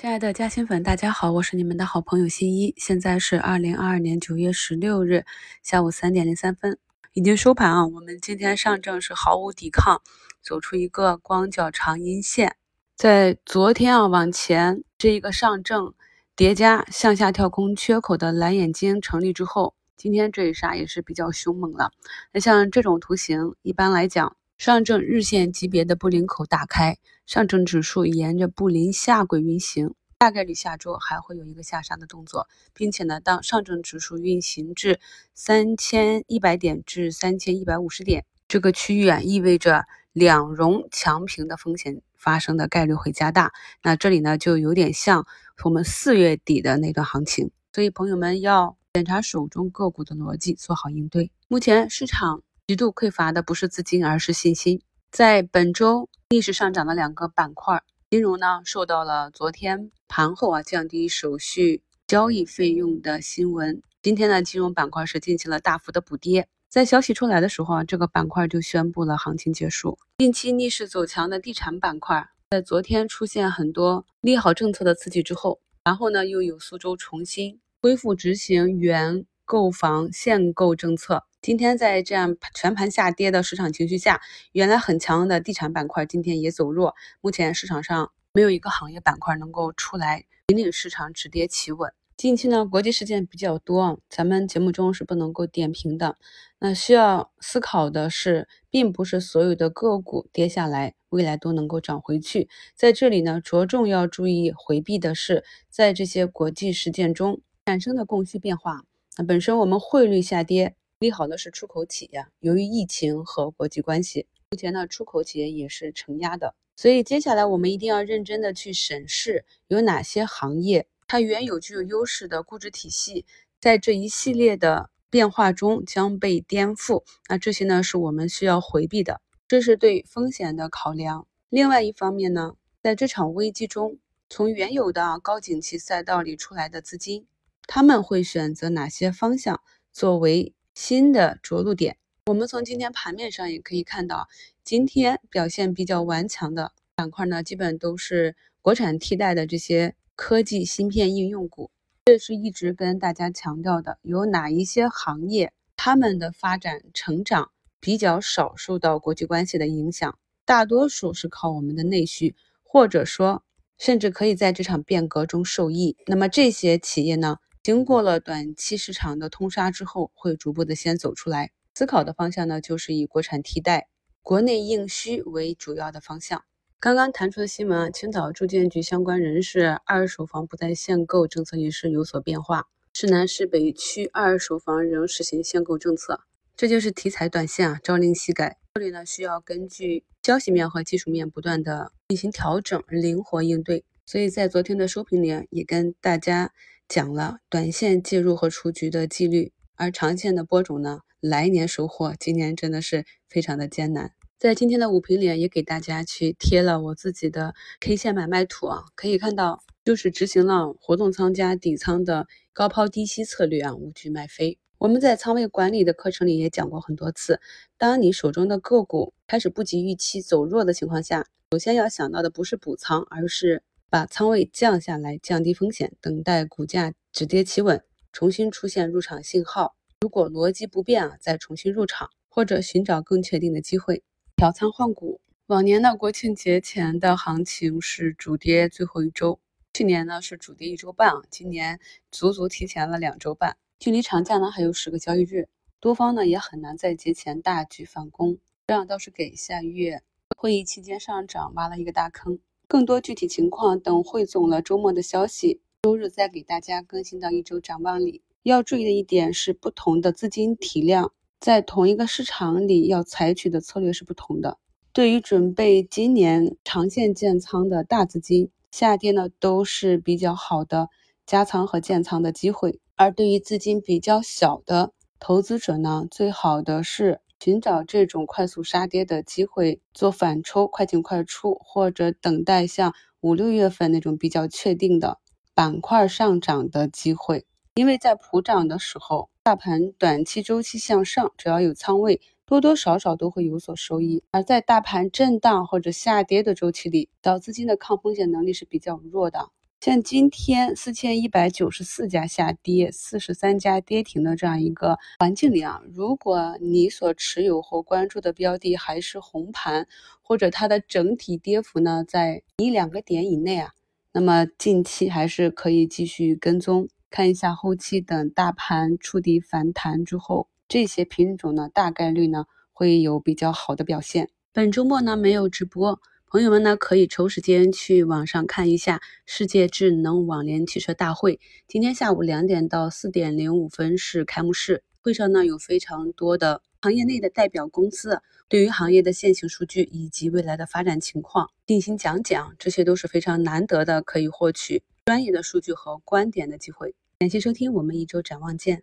亲爱的嘉兴粉，大家好，我是你们的好朋友新一。现在是二零二二年九月十六日下午三点零三分，已经收盘啊。我们今天上证是毫无抵抗，走出一个光脚长阴线。在昨天啊往前这一个上证叠加向下跳空缺口的蓝眼睛成立之后，今天这一杀也是比较凶猛了。那像这种图形，一般来讲。上证日线级别的布林口打开，上证指数沿着布林下轨运行，大概率下周还会有一个下杀的动作，并且呢，当上证指数运行至三千一百点至三千一百五十点这个区域啊，意味着两融强平的风险发生的概率会加大。那这里呢，就有点像我们四月底的那段行情，所以朋友们要检查手中个股的逻辑，做好应对。目前市场。极度匮乏的不是资金，而是信心。在本周逆势上涨的两个板块，金融呢受到了昨天盘后啊降低手续交易费用的新闻。今天呢，金融板块是进行了大幅的补跌。在消息出来的时候啊，这个板块就宣布了行情结束。近期逆势走强的地产板块，在昨天出现很多利好政策的刺激之后，然后呢又有苏州重新恢复执行原购房限购政策。今天在这样全盘下跌的市场情绪下，原来很强的地产板块今天也走弱。目前市场上没有一个行业板块能够出来引领市场止跌企稳。近期呢，国际事件比较多，咱们节目中是不能够点评的。那需要思考的是，并不是所有的个股跌下来，未来都能够涨回去。在这里呢，着重要注意回避的是，在这些国际事件中产生的供需变化。那本身我们汇率下跌。利好的是出口企业，由于疫情和国际关系，目前呢出口企业也是承压的，所以接下来我们一定要认真的去审视有哪些行业，它原有具有优势的估值体系，在这一系列的变化中将被颠覆，那这些呢是我们需要回避的，这是对风险的考量。另外一方面呢，在这场危机中，从原有的高景气赛道里出来的资金，他们会选择哪些方向作为？新的着陆点，我们从今天盘面上也可以看到，今天表现比较顽强的板块呢，基本都是国产替代的这些科技芯片应用股。这是一直跟大家强调的，有哪一些行业，他们的发展成长比较少受到国际关系的影响，大多数是靠我们的内需，或者说甚至可以在这场变革中受益。那么这些企业呢？经过了短期市场的通杀之后，会逐步的先走出来。思考的方向呢，就是以国产替代、国内硬需为主要的方向。刚刚弹出的新闻啊，青岛住建局相关人士，二手房不再限购政策也是有所变化。市南市北区二手房仍实行限购政策，这就是题材短线啊，朝令夕改。这里呢，需要根据消息面和技术面不断的进行调整，灵活应对。所以在昨天的收评里也跟大家。讲了短线介入和出局的纪律，而长线的播种呢，来年收获，今年真的是非常的艰难。在今天的五评里也给大家去贴了我自己的 K 线买卖图啊，可以看到就是执行了活动仓加底仓的高抛低吸策略啊，无惧卖飞。我们在仓位管理的课程里也讲过很多次，当你手中的个股开始不及预期走弱的情况下，首先要想到的不是补仓，而是。把仓位降下来，降低风险，等待股价止跌企稳，重新出现入场信号。如果逻辑不变啊，再重新入场，或者寻找更确定的机会调仓换股。往年呢，国庆节前的行情是主跌最后一周，去年呢是主跌一周半啊，今年足足提前了两周半，距离长假呢还有十个交易日，多方呢也很难在节前大举反攻，这样倒是给下月会议期间上涨挖了一个大坑。更多具体情况等汇总了周末的消息，周日再给大家更新到一周展望里。要注意的一点是，不同的资金体量在同一个市场里要采取的策略是不同的。对于准备今年长线建仓的大资金，下跌呢都是比较好的加仓和建仓的机会；而对于资金比较小的投资者呢，最好的是。寻找这种快速杀跌的机会，做反抽、快进快出，或者等待像五六月份那种比较确定的板块上涨的机会。因为在普涨的时候，大盘短期周期向上，只要有仓位，多多少少都会有所收益；而在大盘震荡或者下跌的周期里，小资金的抗风险能力是比较弱的。像今天四千一百九十四家下跌，四十三家跌停的这样一个环境里啊，如果你所持有或关注的标的还是红盘，或者它的整体跌幅呢在一两个点以内啊，那么近期还是可以继续跟踪，看一下后期等大盘触底反弹之后，这些品种呢大概率呢会有比较好的表现。本周末呢没有直播。朋友们呢，可以抽时间去网上看一下世界智能网联汽车大会。今天下午两点到四点零五分是开幕式，会上呢有非常多的行业内的代表公司，对于行业的现行数据以及未来的发展情况进行讲讲，这些都是非常难得的，可以获取专业的数据和观点的机会。感谢收听，我们一周展望见。